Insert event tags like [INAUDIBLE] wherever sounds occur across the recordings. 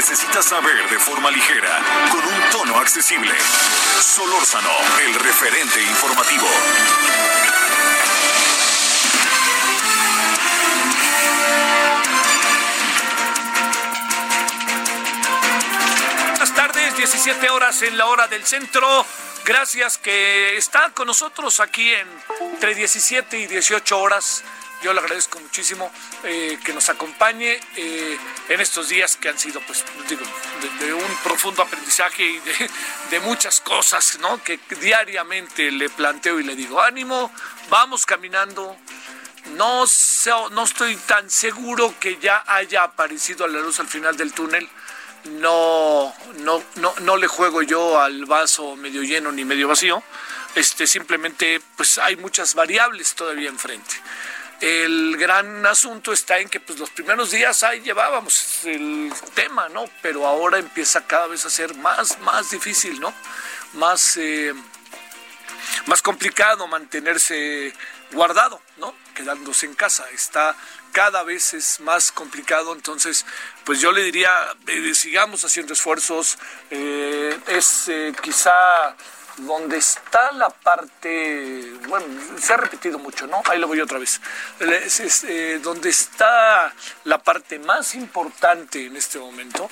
necesitas saber de forma ligera, con un tono accesible. Solórzano, el referente informativo. Buenas tardes, 17 horas en la hora del centro. Gracias que está con nosotros aquí en entre 17 y 18 horas. Yo le agradezco muchísimo eh, que nos acompañe eh, en estos días que han sido, pues, digo, de, de un profundo aprendizaje y de, de muchas cosas, ¿no? Que diariamente le planteo y le digo, ánimo, vamos caminando, no, no estoy tan seguro que ya haya aparecido a la luz al final del túnel. No, no, no, no le juego yo al vaso medio lleno ni medio vacío. Este, simplemente, pues hay muchas variables todavía enfrente. El gran asunto está en que pues, los primeros días ahí llevábamos el tema, ¿no? Pero ahora empieza cada vez a ser más, más difícil, ¿no? Más, eh, más complicado mantenerse guardado, ¿no? Quedándose en casa. Está cada vez es más complicado, entonces, pues yo le diría, eh, sigamos haciendo esfuerzos. eh, es eh, quizá donde está la parte, bueno, se ha repetido mucho, ¿no? Ahí lo voy otra vez. Es, eh, donde está la parte más importante en este momento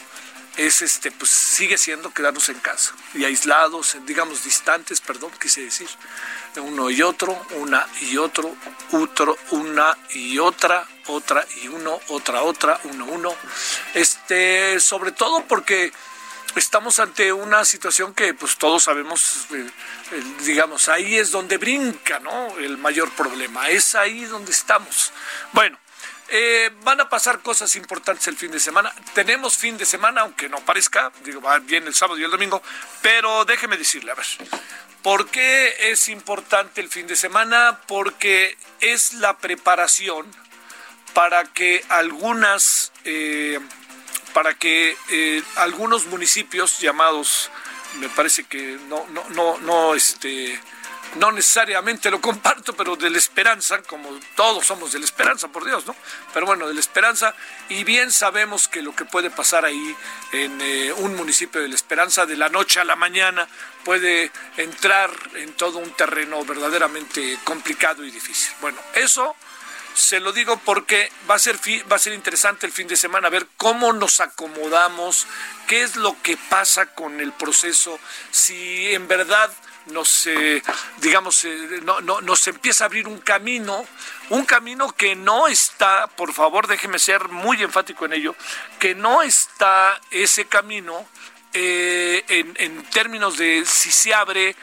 es este, pues sigue siendo quedarnos en casa y aislados, digamos distantes, perdón, quise decir, uno y otro, una y otro, otro, una y otra, otra y uno, otra, otra, uno, uno. Este, sobre todo porque estamos ante una situación que pues todos sabemos, eh, eh, digamos, ahí es donde brinca, ¿no? El mayor problema, es ahí donde estamos. Bueno, eh, van a pasar cosas importantes el fin de semana. Tenemos fin de semana, aunque no parezca, digo, va bien el sábado y el domingo, pero déjeme decirle, a ver, ¿por qué es importante el fin de semana? Porque es la preparación para que algunas, para que eh, algunos municipios llamados, me parece que no, no, no, no, este, no necesariamente lo [LAUGHS] comparto, pero de la esperanza, como todos somos de la esperanza, por Dios, ¿no? Pero bueno, de la esperanza, y bien sabemos que lo que puede pasar ahí en eh, un municipio de la esperanza, de la noche a la mañana, puede entrar en todo un terreno verdaderamente complicado y difícil. Bueno, eso se lo digo porque va a ser va a ser interesante el fin de semana ver cómo nos acomodamos, qué es lo que pasa con el proceso, si en verdad nos eh, digamos eh, no, no- nos empieza a abrir un camino, un camino que no está, por favor, déjeme ser muy enfático en ello, que no está ese camino eh, en, en términos de si se abre,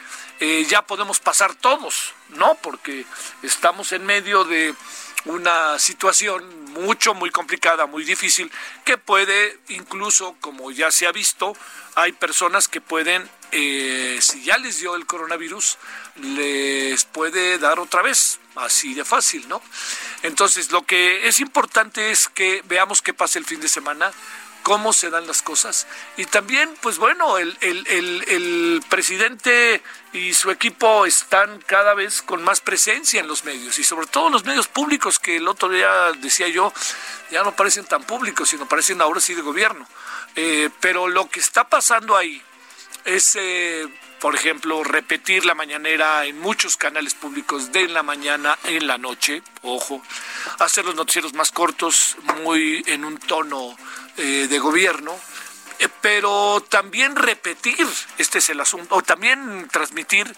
ya podemos pasar todos, ¿no? Porque estamos en medio de una situación mucho, muy complicada, muy difícil, que puede incluso, como ya se ha visto, hay personas que pueden, eh, si ya les dio el coronavirus, les puede dar otra vez, así de fácil, ¿no? Entonces, lo que es importante es que veamos qué pasa el fin de semana, cómo se dan las cosas. Y también, pues bueno, el, presidente y su equipo están cada vez con más presencia en los medios y sobre todo los medios públicos que el otro día decía yo, ya no parecen tan públicos, sino parecen ahora sí de gobierno. Eh, pero lo que está pasando ahí es, eh, por ejemplo, repetir la mañanera en muchos canales públicos de en la mañana, en la noche, ojo, hacer los noticieros más cortos, muy en un tono eh, de gobierno, eh, pero también repetir, este es el asunto, o también transmitir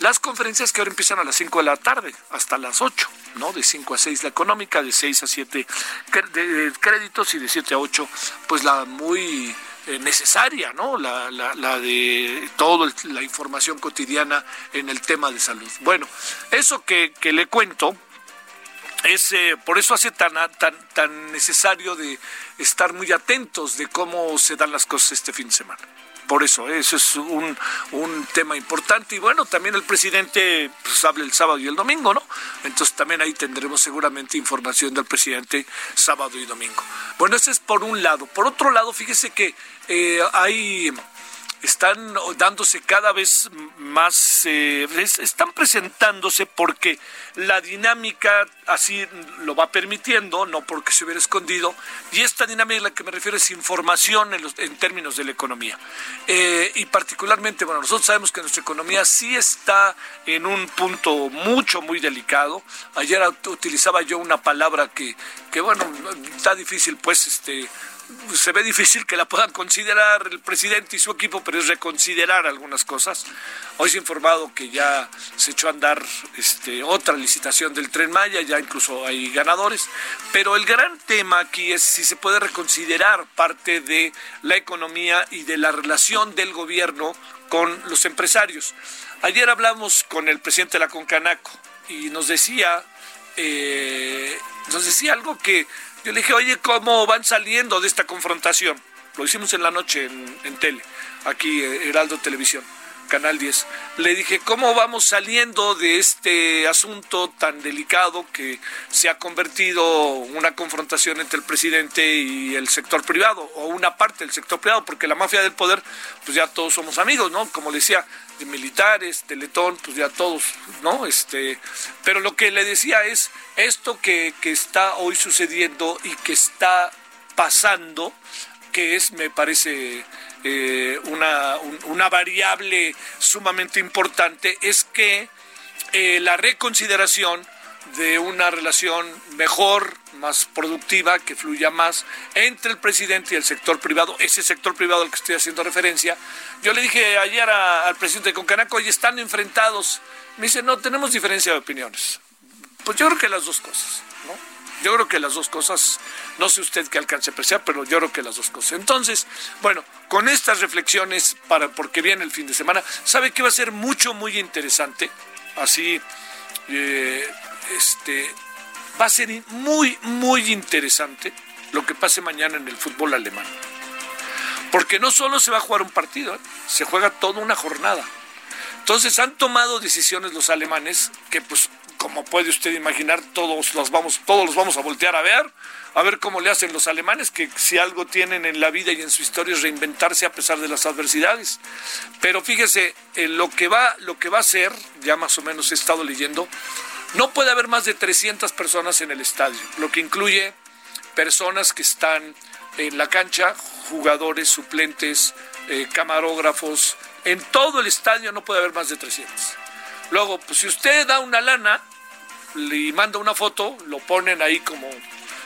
las conferencias que ahora empiezan a las 5 de la tarde, hasta las 8, ¿no? De 5 a 6 la económica, de 6 a 7 cre- de- de créditos y de 7 a 8, pues la muy eh, necesaria, ¿no? La, la, la de toda la información cotidiana en el tema de salud. Bueno, eso que, que le cuento es eh, por eso hace tan, tan, tan necesario de estar muy atentos de cómo se dan las cosas este fin de semana. Por eso, eso es un, un tema importante. Y bueno, también el presidente pues, habla el sábado y el domingo, ¿no? Entonces también ahí tendremos seguramente información del presidente sábado y domingo. Bueno, ese es por un lado. Por otro lado, fíjese que eh, hay están dándose cada vez más, eh, están presentándose porque la dinámica así lo va permitiendo, no porque se hubiera escondido, y esta dinámica a la que me refiero es información en, los, en términos de la economía. Eh, y particularmente, bueno, nosotros sabemos que nuestra economía sí está en un punto mucho, muy delicado. Ayer utilizaba yo una palabra que, que bueno, está difícil pues este se ve difícil que la puedan considerar el presidente y su equipo, pero es reconsiderar algunas cosas. Hoy se ha informado que ya se echó a andar este, otra licitación del tren Maya, ya incluso hay ganadores, pero el gran tema aquí es si se puede reconsiderar parte de la economía y de la relación del gobierno con los empresarios. Ayer hablamos con el presidente de la Concanaco y nos decía, eh, nos decía algo que yo le dije, oye, ¿cómo van saliendo de esta confrontación? Lo hicimos en la noche en, tele, aquí, eh, Heraldo Televisión, Canal 10. Le dije, ¿cómo vamos saliendo de este asunto tan delicado que se ha convertido una confrontación entre el presidente y el sector privado, o una parte del sector privado, porque la mafia del poder, pues ya todos somos amigos, ¿no? Como le decía, de militares, Teletón, pues ya todos, ¿no? Este, pero lo que le decía es esto que, está hoy sucediendo y que está pasando, que es, me parece, eh, una, una, variable sumamente importante, es que eh, la reconsideración de una relación mejor, más productiva, que fluya más entre el presidente y el sector privado, ese sector privado al que estoy haciendo referencia. Yo le dije ayer al presidente de Concanaco, y están enfrentados. Me dice, no, tenemos diferencia de opiniones. Pues yo creo que las dos cosas. Yo creo que las dos cosas, no sé usted qué alcance a apreciar, pero yo creo que las dos cosas. Entonces, bueno, con estas reflexiones, para porque viene el fin de semana, ¿sabe que va a ser mucho, muy interesante? Así, eh, este, va a ser muy, muy interesante lo que pase mañana en el fútbol alemán. Porque no solo se va a jugar un partido, ¿eh? se juega toda una jornada. Entonces han tomado decisiones los alemanes que pues como puede usted imaginar todos los vamos todos los vamos a voltear a ver, a ver cómo le hacen los alemanes que si algo tienen en la vida y en su historia es reinventarse a pesar de las adversidades. Pero fíjese, eh, lo que va lo que va a ser, ya más o menos he estado leyendo, no puede haber más de 300 personas en el estadio, lo que incluye personas que están en la cancha, jugadores, suplentes, eh, camarógrafos. En todo el estadio no puede haber más de 300. Luego, pues si usted da una lana, le manda una foto, lo ponen ahí como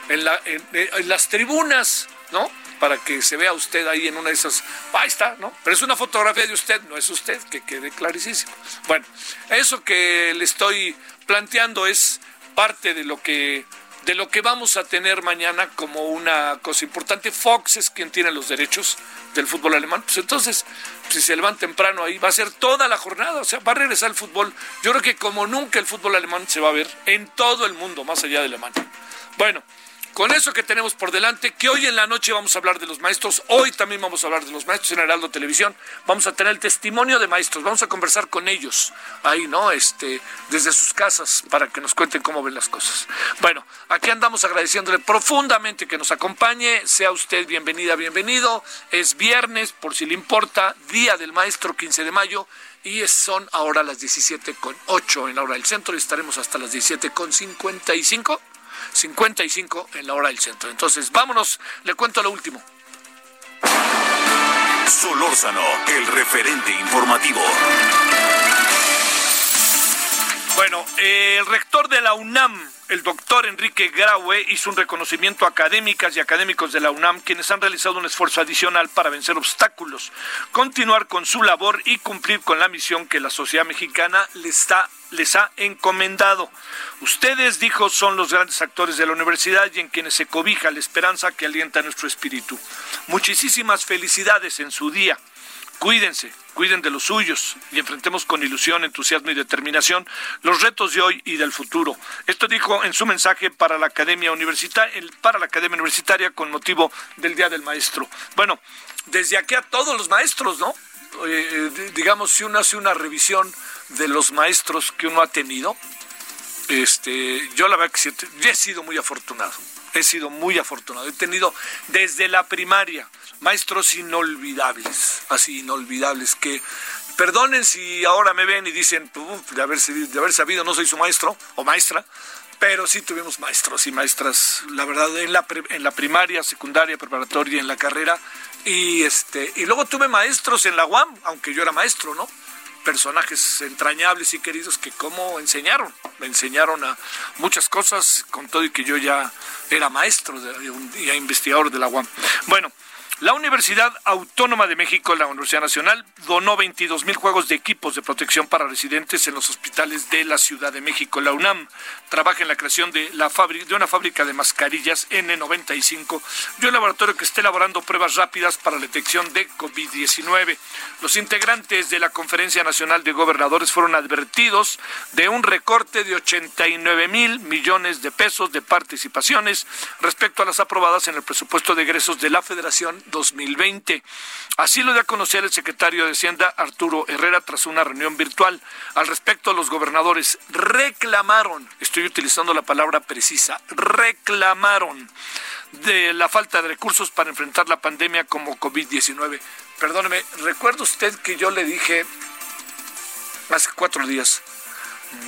en, la, en las tribunas, ¿no? para que se vea usted ahí en una de esas. Ahí está, ¿no? Pero es una fotografía de usted, no es usted, que quede clarísimo. Bueno, eso que le estoy planteando es parte de lo que de lo que vamos a tener mañana como una cosa importante. Fox es quien tiene los derechos del fútbol alemán. Pues entonces, si se levan temprano ahí, va a ser toda la jornada, o sea, va a regresar el fútbol. Yo creo que como nunca el fútbol alemán se va a ver en todo el mundo, más allá de Alemania. Bueno, con eso que tenemos por delante, que hoy en la noche vamos a hablar de los maestros, hoy también vamos a hablar de los maestros en Heraldo Televisión, vamos a tener el testimonio de maestros, vamos a conversar con ellos ahí, ¿no? Este, desde sus casas para que nos cuenten cómo ven las cosas. Bueno, aquí andamos agradeciéndole profundamente que nos acompañe, sea usted bienvenida, bienvenido, es viernes, por si le importa, Día del Maestro 15 de mayo y son ahora las 17 con 8 en la hora del centro y estaremos hasta las 17 con 55 55 en la hora del centro. Entonces, vámonos, le cuento lo último. Solórzano, el referente informativo. Bueno, el rector de la UNAM, el doctor Enrique Graue, hizo un reconocimiento a académicas y académicos de la UNAM quienes han realizado un esfuerzo adicional para vencer obstáculos, continuar con su labor y cumplir con la misión que la sociedad mexicana les, está, les ha encomendado. Ustedes, dijo, son los grandes actores de la universidad y en quienes se cobija la esperanza que alienta nuestro espíritu. Muchísimas felicidades en su día. Cuídense, cuiden de los suyos y enfrentemos con ilusión, entusiasmo y determinación los retos de hoy y del futuro. Esto dijo en su mensaje para la Academia Universitaria, para la Academia Universitaria con motivo del Día del Maestro. Bueno, desde aquí a todos los maestros, ¿no? Eh, digamos, si uno hace una revisión de los maestros que uno ha tenido, este, yo la verdad que he sido muy afortunado. He sido muy afortunado. He tenido desde la primaria maestros inolvidables, así inolvidables, que perdonen si ahora me ven y dicen, de, haber, de haber sabido no soy su maestro o maestra, pero sí tuvimos maestros y maestras, la verdad, en la, en la primaria, secundaria, preparatoria, en la carrera, y, este, y luego tuve maestros en la UAM, aunque yo era maestro, ¿no? Personajes entrañables y queridos que como enseñaron, me enseñaron a muchas cosas, con todo y que yo ya era maestro y investigador de la UAM. Bueno, la Universidad Autónoma de México, la Universidad Nacional, donó 22 mil juegos de equipos de protección para residentes en los hospitales de la Ciudad de México. La UNAM trabaja en la creación de, la de una fábrica de mascarillas N95 y un laboratorio que esté elaborando pruebas rápidas para la detección de COVID-19. Los integrantes de la Conferencia Nacional de Gobernadores fueron advertidos de un recorte de 89 mil millones de pesos de participaciones respecto a las aprobadas en el presupuesto de egresos de la Federación 2020. Así lo dio a conocer el secretario de Hacienda, Arturo Herrera, tras una reunión virtual. Al respecto, los gobernadores reclamaron, estoy utilizando la palabra precisa, reclamaron de la falta de recursos para enfrentar la pandemia como COVID-19. Perdóneme, ¿recuerda usted que yo le dije hace cuatro días?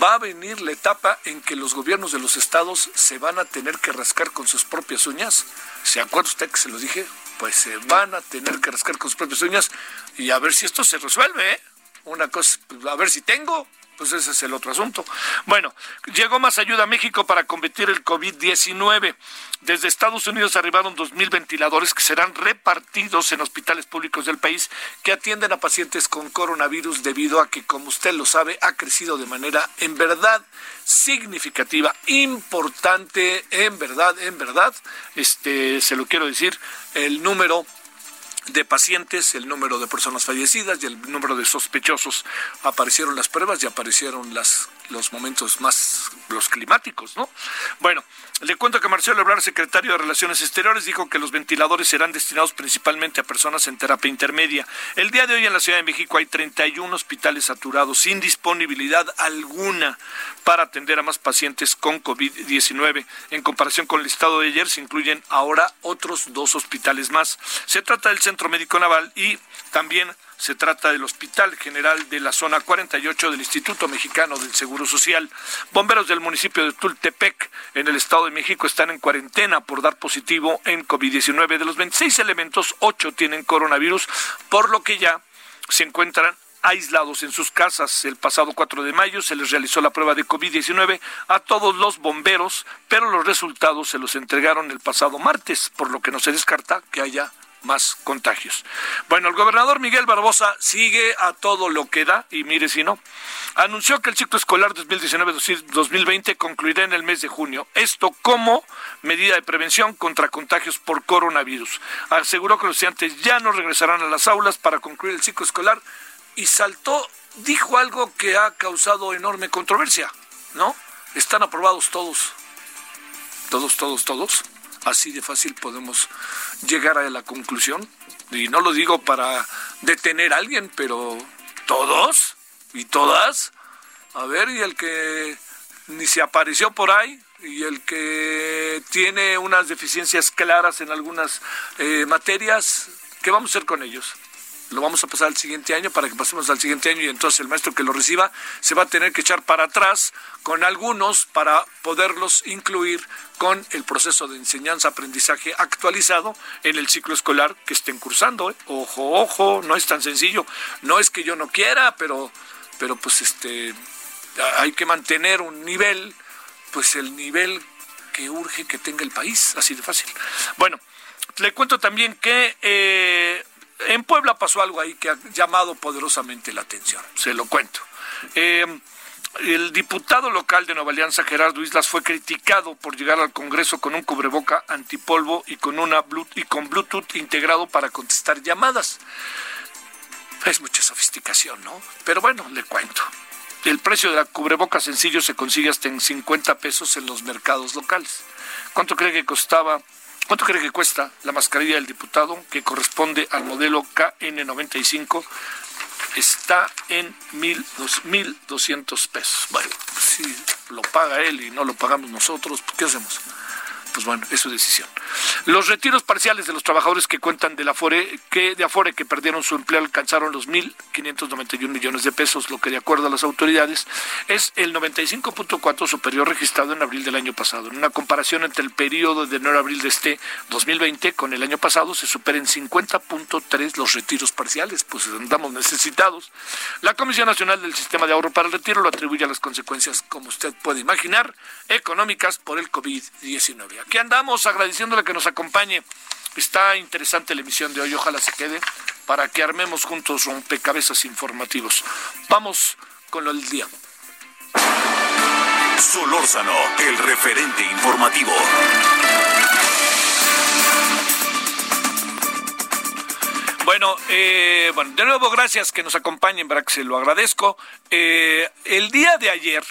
va a venir la etapa en que los gobiernos de los estados se van a tener que rascar con sus propias uñas. ¿Se acuerda usted que se lo dije? Pues se van a tener que rascar con sus propias uñas y a ver si esto se resuelve. ¿eh? Una cosa, pues, a ver si tengo, pues ese es el otro asunto. Bueno, llegó más ayuda a México para combatir el COVID-19. Desde Estados Unidos arribaron 2.000 ventiladores que serán repartidos en hospitales públicos del país que atienden a pacientes con coronavirus debido a que, como usted lo sabe, ha crecido de manera en verdad significativa, importante, en verdad, en verdad, este, se lo quiero decir, el número de pacientes, el número de personas fallecidas y el número de sospechosos. Aparecieron las pruebas y aparecieron las, los momentos más, los climáticos, ¿no? Bueno, le cuento que Marcelo Ebrard, secretario de Relaciones Exteriores, dijo que los ventiladores serán destinados principalmente a personas en terapia intermedia. El día de hoy en la Ciudad de México hay 31 hospitales saturados sin disponibilidad alguna para atender a más pacientes con COVID-19. En comparación con el estado de ayer, se incluyen ahora otros dos hospitales más. Se trata del Centro Médico Naval y también se trata del Hospital General de la Zona 48 del Instituto Mexicano del Seguro Social. Bomberos del municipio de Tultepec, en el Estado de México, están en cuarentena por dar positivo en COVID-19. De los 26 elementos, 8 tienen coronavirus, por lo que ya se encuentran aislados en sus casas. El pasado 4 de mayo se les realizó la prueba de COVID-19 a todos los bomberos, pero los resultados se los entregaron el pasado martes, por lo que no se descarta que haya más contagios. Bueno, el gobernador Miguel Barbosa sigue a todo lo que da y mire si no. Anunció que el ciclo escolar 2019-2020 concluirá en el mes de junio. Esto como medida de prevención contra contagios por coronavirus. Aseguró que los estudiantes ya no regresarán a las aulas para concluir el ciclo escolar y saltó, dijo algo que ha causado enorme controversia, ¿no? Están aprobados todos. Todos, todos, todos así de fácil podemos llegar a la conclusión. Y no lo digo para detener a alguien, pero todos y todas. A ver, y el que ni se apareció por ahí, y el que tiene unas deficiencias claras en algunas eh, materias, ¿qué vamos a hacer con ellos? Lo vamos a pasar al siguiente año para que pasemos al siguiente año y entonces el maestro que lo reciba se va a tener que echar para atrás con algunos para poderlos incluir con el proceso de enseñanza-aprendizaje actualizado en el ciclo escolar que estén cursando. ¿eh? Ojo, ojo, no es tan sencillo. No es que yo no quiera, pero, pero pues este hay que mantener un nivel, pues el nivel que urge que tenga el país, así de fácil. Bueno, le cuento también que eh, en Puebla pasó algo ahí que ha llamado poderosamente la atención, se lo cuento. Eh, el diputado local de Nueva Alianza, Gerardo Islas, fue criticado por llegar al Congreso con un cubreboca antipolvo y con, una y con Bluetooth integrado para contestar llamadas. Es mucha sofisticación, ¿no? Pero bueno, le cuento. El precio de la cubreboca sencillo se consigue hasta en 50 pesos en los mercados locales. ¿Cuánto cree que costaba? ¿Cuánto cree que cuesta la mascarilla del diputado que corresponde al modelo KN95? Está en mil, dos, mil doscientos pesos. Bueno, si lo paga él y no lo pagamos nosotros, ¿qué hacemos? Pues bueno, es su decisión. Los retiros parciales de los trabajadores que cuentan de Afore, que de Afore que perdieron su empleo alcanzaron los 1.591 millones de pesos, lo que de acuerdo a las autoridades es el 95.4 superior registrado en abril del año pasado. En una comparación entre el periodo de enero a abril de este 2020 con el año pasado se superan 50.3 los retiros parciales, pues andamos necesitados. La Comisión Nacional del Sistema de Ahorro para el Retiro lo atribuye a las consecuencias, como usted puede imaginar, económicas por el COVID-19. Aquí andamos agradeciéndole que nos acompañe. Está interesante la emisión de hoy, ojalá se quede, para que armemos juntos rompecabezas informativos. Vamos con lo del día. Solórzano, el referente informativo. Bueno, eh, bueno, de nuevo gracias que nos acompañen, para que se lo agradezco. Eh, el día de ayer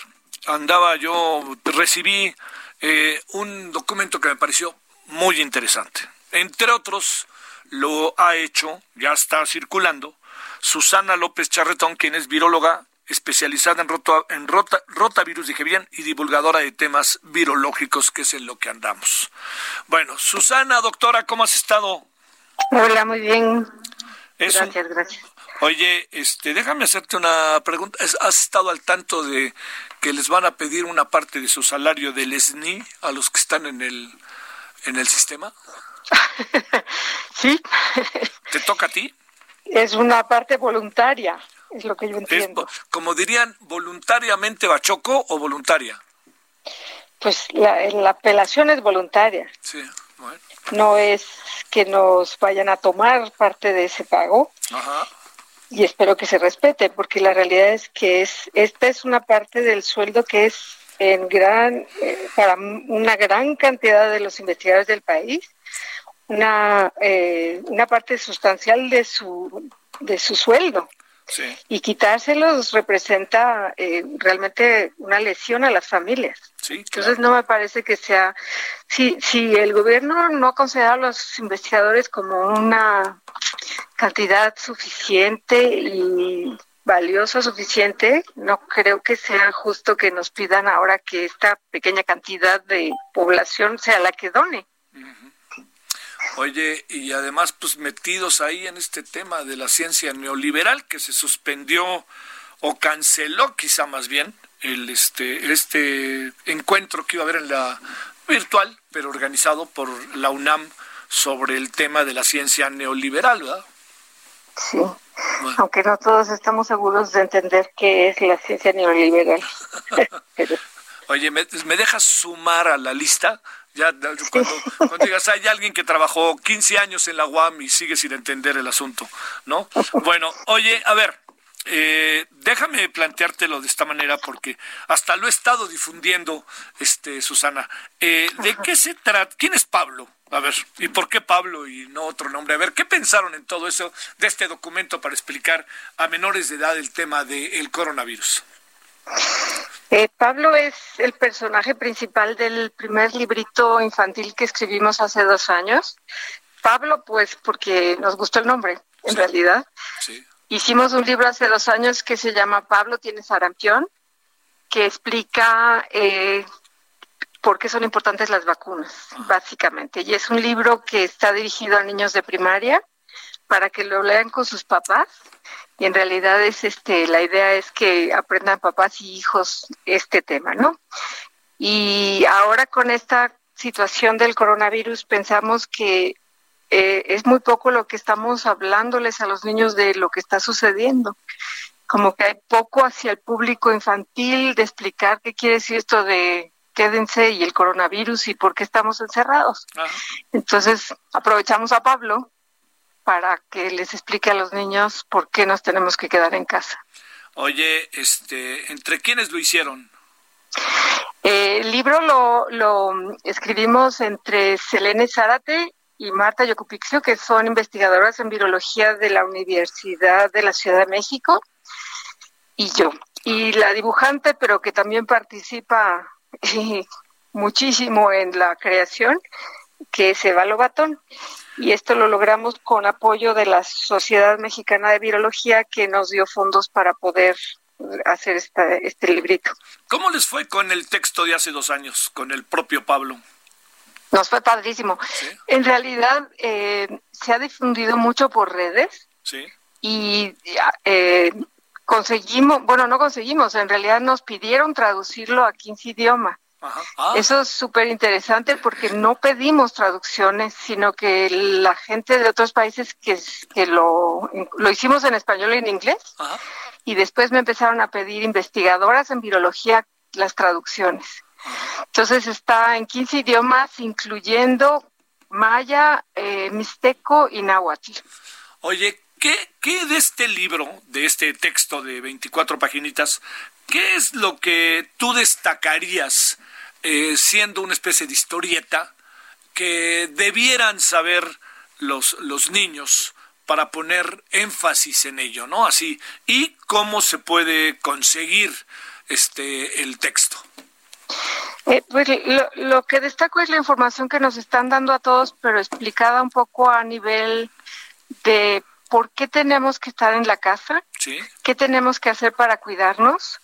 andaba yo, recibí eh, un documento que me pareció muy interesante. Entre otros, lo ha hecho, ya está circulando, Susana López Charretón, quien es viróloga especializada en, en rota, rotavirus, dije bien, y divulgadora de temas virológicos, que es en lo que andamos. Bueno, Susana, doctora, ¿cómo has estado? Hola, muy bien. gracias, gracias. Oye, este, déjame hacerte una pregunta. ¿Has estado al tanto de que les van a pedir una parte de su salario del SNI a los que están en el, en el sistema? [LAUGHS] sí. ¿Te toca a ti? Es una parte voluntaria, es lo que yo entiendo. como dirían, voluntariamente bachoco o voluntaria. Pues la, la apelación es voluntaria. Sí, bueno. No es que nos vayan a tomar parte de ese pago. Ajá y espero que se respete, porque la realidad es que es esta es una parte del sueldo que es en gran eh, para una gran cantidad de los investigadores del país una eh, una parte sustancial de su de su sueldo y quitárselos representa eh, realmente una lesión a las familias. Entonces no me parece que sea si si el gobierno no considera a los investigadores como una cantidad suficiente y valiosa suficiente, no creo que sea justo que nos pidan ahora que esta pequeña cantidad de población sea la que done. Oye, y además, pues metidos ahí en este tema de la ciencia neoliberal que se suspendió o canceló, quizá más bien, el este este encuentro que iba a haber en la virtual, pero organizado por la UNAM sobre el tema de la ciencia neoliberal, ¿verdad? Sí, aunque no todos estamos seguros de entender qué es la ciencia neoliberal. [LAUGHS] [LAUGHS] Oye, ¿me, dejas sumar a la lista? Ya cuando, digas, hay alguien que trabajó 15 años en la UAM y sigue sin entender el asunto, ¿no? Bueno, oye, a ver, eh, déjame planteártelo de esta manera porque hasta lo he estado difundiendo, este Susana. Eh, ¿De qué se trata? ¿Quién es Pablo? A ver, ¿y por qué Pablo y no otro nombre? A ver, ¿qué pensaron en todo eso de este documento para explicar a menores de edad el tema del coronavirus? Eh, Pablo es el personaje principal del primer librito infantil que escribimos hace dos años. Pablo, pues porque nos gustó el nombre, en realidad. Hicimos un libro hace dos años que se llama Pablo tiene sarampión, que explica eh, por qué son importantes las vacunas, básicamente. Y es un libro que está dirigido a niños de primaria para que lo lean con sus papás. Y en realidad es este, la idea es que aprendan papás y hijos este tema, ¿no? Y ahora con esta situación del coronavirus pensamos que eh, es muy poco lo que estamos hablándoles a los niños de lo que está sucediendo. Como que hay poco hacia el público infantil de explicar qué quiere decir esto de quédense y el coronavirus y por qué estamos encerrados. Entonces, aprovechamos a Pablo para que les explique a los niños por qué nos tenemos que quedar en casa. Oye, este, ¿entre quiénes lo hicieron? Eh, el libro lo, lo escribimos entre Selene Zárate y Marta Yocupixio, que son investigadoras en virología de la Universidad de la Ciudad de México, y yo. Y la dibujante, pero que también participa eh, [LAUGHS] muchísimo en la creación, que es Eva Lobatón. Y esto lo logramos con apoyo de la Sociedad Mexicana de Virología, que nos dio fondos para poder hacer este librito. ¿Cómo les fue con el texto de hace dos años, con el propio Pablo? Nos fue padrísimo. En realidad eh, se ha difundido mucho por redes sí. y eh, conseguimos, bueno, no conseguimos, en realidad nos pidieron traducirlo a 15 idiomas. Ah. Eso es súper interesante porque no pedimos traducciones, sino que la gente de otros países que, que lo, lo hicimos en español y en inglés, y después me empezaron a pedir investigadoras en virología las traducciones. Entonces está en 15 idiomas, incluyendo maya, eh, mixteco y náhuatl. Oye, ¿qué, ¿qué de este libro, de este texto de 24 paginitas, qué es lo que tú destacarías eh, siendo una especie de historieta que debieran saber los, los niños para poner énfasis en ello, ¿no? Así, y cómo se puede conseguir este el texto. Eh, pues lo, que destaco es la información que nos están dando a todos, pero explicada un poco a nivel de por qué tenemos que estar en la casa, qué tenemos que hacer para cuidarnos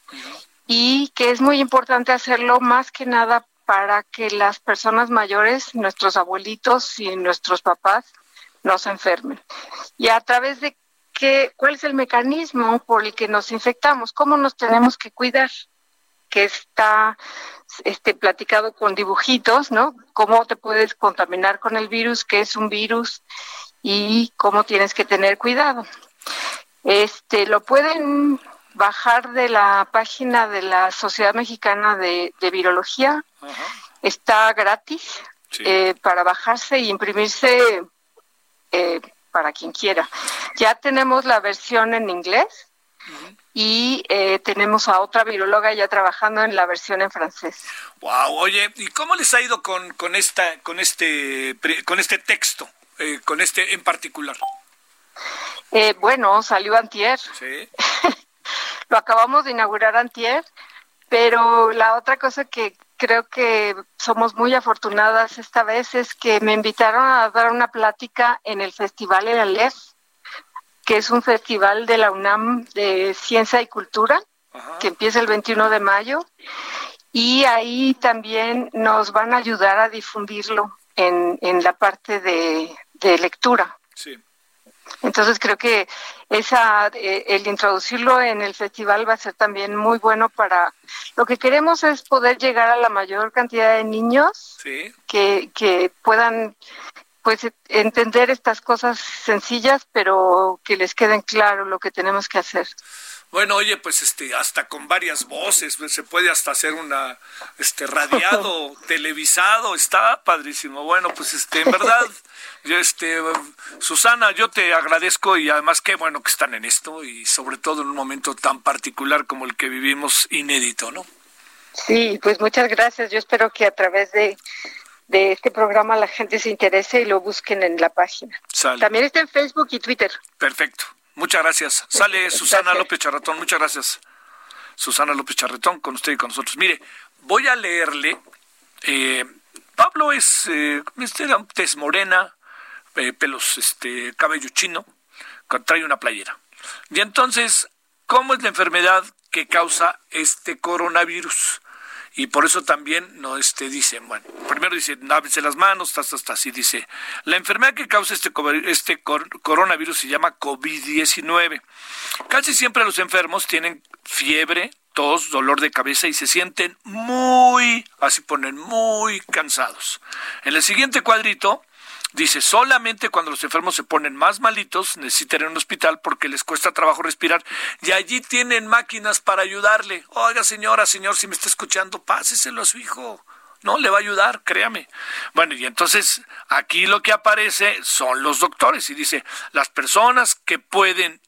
y que es muy importante hacerlo más que nada para que las personas mayores, nuestros abuelitos y nuestros papás, no se enfermen. Y a través de qué, cuál es el mecanismo por el que nos infectamos, cómo nos tenemos que cuidar que está este, platicado con dibujitos, ¿no? Cómo te puedes contaminar con el virus, qué es un virus y cómo tienes que tener cuidado. Este, lo pueden bajar de la página de la Sociedad Mexicana de, Virología. Está gratis eh, para bajarse y imprimirse eh, para quien quiera. Ya tenemos la versión en inglés y eh, tenemos a otra viróloga ya trabajando en la versión en francés. Wow, oye, ¿y cómo les ha ido con, con esta con este con este texto, eh, con este en particular? Eh, bueno, salió antier. Sí. [LAUGHS] Lo acabamos de inaugurar antier, pero la otra cosa que creo que somos muy afortunadas esta vez es que me invitaron a dar una plática en el Festival El Aleph que es un festival de la UNAM de Ciencia y Cultura, que empieza el 21 de mayo, y ahí también nos van a ayudar a difundirlo en, en la parte de, lectura. Sí. Entonces creo que esa eh, el introducirlo en el festival va a ser también muy bueno para lo que queremos es poder llegar a la mayor cantidad de niños que, que puedan pues entender estas cosas sencillas, pero que les queden claro lo que tenemos que hacer. Bueno, oye, pues este, hasta con varias voces, pues, se puede hasta hacer una, este, radiado, [LAUGHS] televisado, está padrísimo. Bueno, pues este, en verdad, [LAUGHS] yo, este, Susana, yo te agradezco y además qué bueno que están en esto y sobre todo en un momento tan particular como el que vivimos, inédito, ¿no? Sí, pues muchas gracias. Yo espero que a través de de este programa la gente se interese y lo busquen en la página. También está en Facebook y Twitter. Perfecto. Muchas gracias. [LAUGHS] Sale Susana López Charretón. Muchas gracias. Susana López Charretón con usted y con nosotros. Mire, voy a leerle. Eh, Pablo es eh, este tez morena, eh, pelos, este, cabello chino, trae una playera. Y entonces, ¿cómo es la enfermedad que causa este coronavirus? Y por eso también no este dicen, bueno, primero dice, lávense las manos, hasta hasta así dice, la enfermedad que causa este este coronavirus se llama COVID-19. Casi siempre los enfermos tienen fiebre, tos, dolor de cabeza y se sienten muy, así ponen, muy cansados. En el siguiente cuadrito Dice, solamente cuando los enfermos se ponen más malitos necesitan un hospital porque les cuesta trabajo respirar y allí tienen máquinas para ayudarle. Oiga, señora, señor, si me está escuchando, páseselo a su hijo. No, le va a ayudar, créame. Bueno, y entonces aquí lo que aparece son los doctores y dice, las personas que pueden,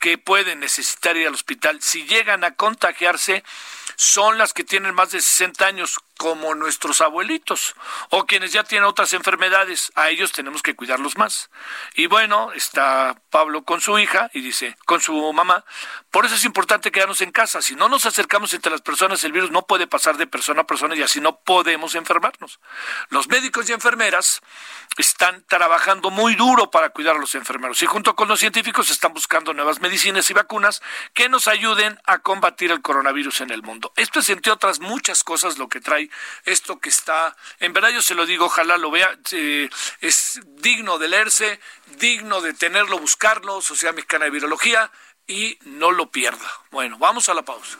que pueden necesitar ir al hospital, si llegan a contagiarse, son las que tienen más de 60 años como nuestros abuelitos o quienes ya tienen otras enfermedades. A ellos tenemos que cuidarlos más. Y bueno, está Pablo con su hija y dice, con su mamá, por eso es importante quedarnos en casa. Si no nos acercamos entre las personas, el virus no puede pasar de persona a persona y así no podemos enfermarnos. Los médicos y enfermeras están trabajando muy duro para cuidar a los enfermeros y junto con los científicos están buscando nuevas medicinas y vacunas que nos ayuden a combatir el coronavirus en el mundo. Esto es entre otras muchas cosas lo que trae esto que está, en verdad yo se lo digo, ojalá lo vea, eh, es digno de leerse, digno de tenerlo, buscarlo, Sociedad Mexicana de Virología y no lo pierda. Bueno, vamos a la pausa.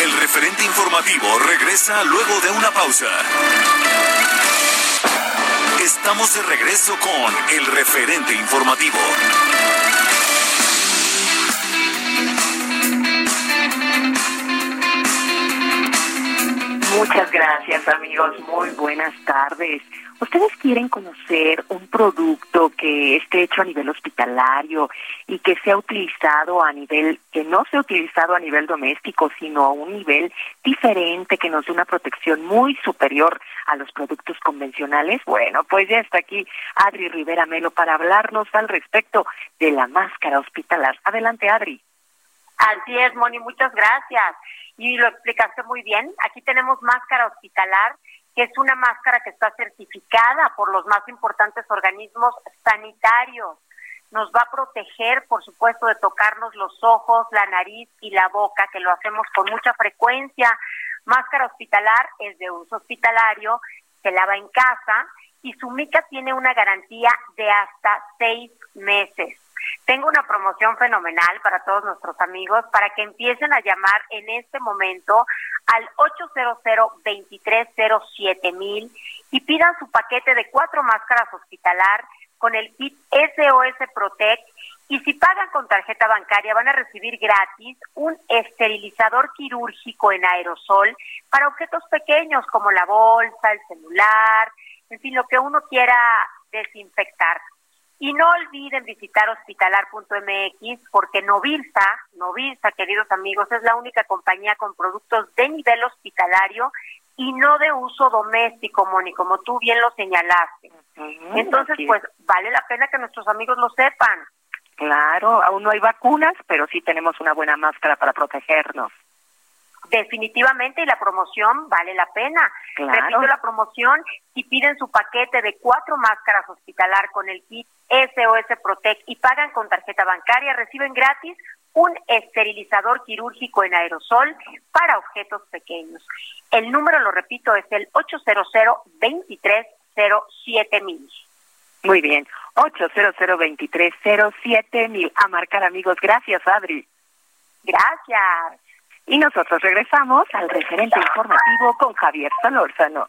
El referente informativo regresa luego de una pausa. Estamos de regreso con el referente informativo. Gracias amigos, muy buenas tardes. ¿Ustedes quieren conocer un producto que esté hecho a nivel hospitalario y que sea utilizado a nivel, que no sea utilizado a nivel doméstico, sino a un nivel diferente, que nos dé una protección muy superior a los productos convencionales? Bueno, pues ya está aquí Adri Rivera Melo para hablarnos al respecto de la máscara hospitalar. Adelante, Adri. Así es, Moni, muchas gracias. Y lo explicaste muy bien. Aquí tenemos máscara hospitalar que es una máscara que está certificada por los más importantes organismos sanitarios. Nos va a proteger, por supuesto, de tocarnos los ojos, la nariz y la boca, que lo hacemos con mucha frecuencia. Máscara hospitalar es de uso hospitalario, se lava en casa y su mica tiene una garantía de hasta seis meses. Tengo una promoción fenomenal para todos nuestros amigos para que empiecen a llamar en este momento al 800 mil y pidan su paquete de cuatro máscaras hospitalar con el kit SOS Protect y si pagan con tarjeta bancaria van a recibir gratis un esterilizador quirúrgico en aerosol para objetos pequeños como la bolsa, el celular, en fin, lo que uno quiera desinfectar. Y no olviden visitar hospitalar.mx porque Novilsa, Novilsa, queridos amigos, es la única compañía con productos de nivel hospitalario y no de uso doméstico, Moni, como tú bien lo señalaste. Entonces, pues vale la pena que nuestros amigos lo sepan. Claro, aún no hay vacunas, pero sí tenemos una buena máscara para protegernos definitivamente y la promoción vale la pena. Repito la promoción y piden su paquete de cuatro máscaras hospitalar con el kit SOS Protect y pagan con tarjeta bancaria, reciben gratis un esterilizador quirúrgico en aerosol para objetos pequeños. El número, lo repito, es el 800 2307 mil. Muy bien, 800 2307 mil. A marcar amigos. Gracias, Adri. Gracias. Y nosotros regresamos al referente informativo con Javier Solórzano.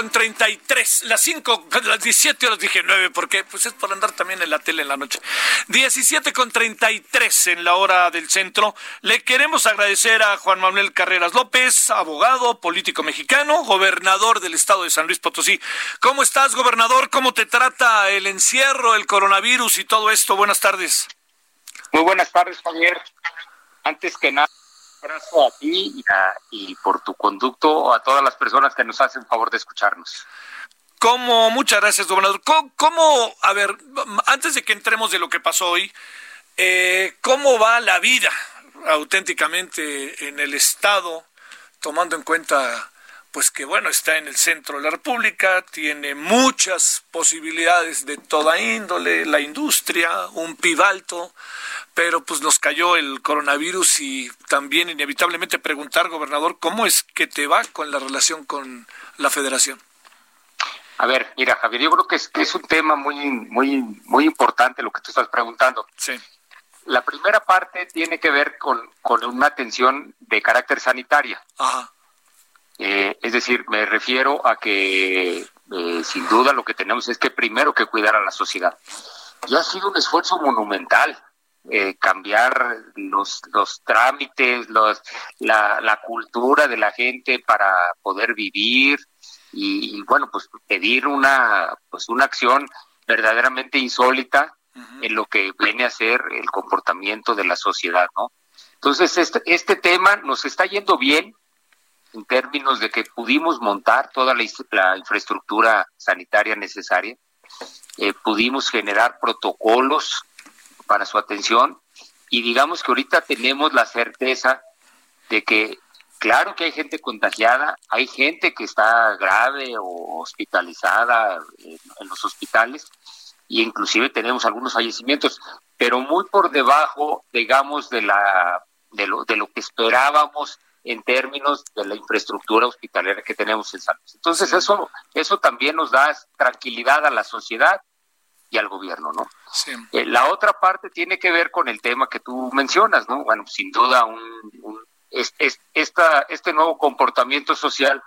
Con 33, las 5, las 17 horas dije 9, porque pues es por andar también en la tele en la noche. 17 con 33 en la hora del centro. Le queremos agradecer a Juan Manuel Carreras López, abogado, político mexicano, gobernador del estado de San Luis Potosí. ¿Cómo estás, gobernador? ¿Cómo te trata el encierro, el coronavirus y todo esto? Buenas tardes. Muy buenas tardes, Javier. Antes que nada, abrazo a ti y, por tu conducto a todas las personas que nos hacen favor de escucharnos. ¿Cómo? Muchas gracias, gobernador. ¿Cómo, a ver, antes de que entremos de lo que pasó hoy, eh, ¿cómo va la vida auténticamente en el Estado, tomando en cuenta, pues que bueno, está en el centro de la República, tiene muchas posibilidades de toda índole, la industria, un PIB alto, pero pues nos cayó el coronavirus y también inevitablemente preguntar, gobernador, ¿cómo es que te va con la relación con la federación? A ver, mira, Javier, yo creo que es, que es un tema muy, muy, muy importante lo que tú estás preguntando. Sí. La primera parte tiene que ver con, con una atención de carácter sanitaria. Ajá. Eh, es decir, me refiero a que eh, sin duda lo que tenemos es que primero que cuidar a la sociedad. Y ha sido un esfuerzo monumental eh, cambiar los, los trámites, los, la, la cultura de la gente para poder vivir y, bueno, pues pedir una, pues una acción verdaderamente insólita en lo que viene a ser el comportamiento de la sociedad, ¿no? Entonces, este, este tema nos está yendo bien en términos de que pudimos montar toda la, infraestructura sanitaria necesaria, eh, pudimos generar protocolos para su atención y digamos que ahorita tenemos la certeza de que claro que hay gente contagiada, hay gente que está grave o hospitalizada en, los hospitales y inclusive tenemos algunos fallecimientos, pero muy por debajo, digamos, de la de lo, de lo que esperábamos en términos de la infraestructura hospitalaria que tenemos en San Luis. Entonces eso eso también nos da tranquilidad a la sociedad y al gobierno, ¿no? Sí. Eh, la otra parte tiene que ver con el tema que tú mencionas, ¿no? Bueno, sin duda un, es, esta, este nuevo comportamiento social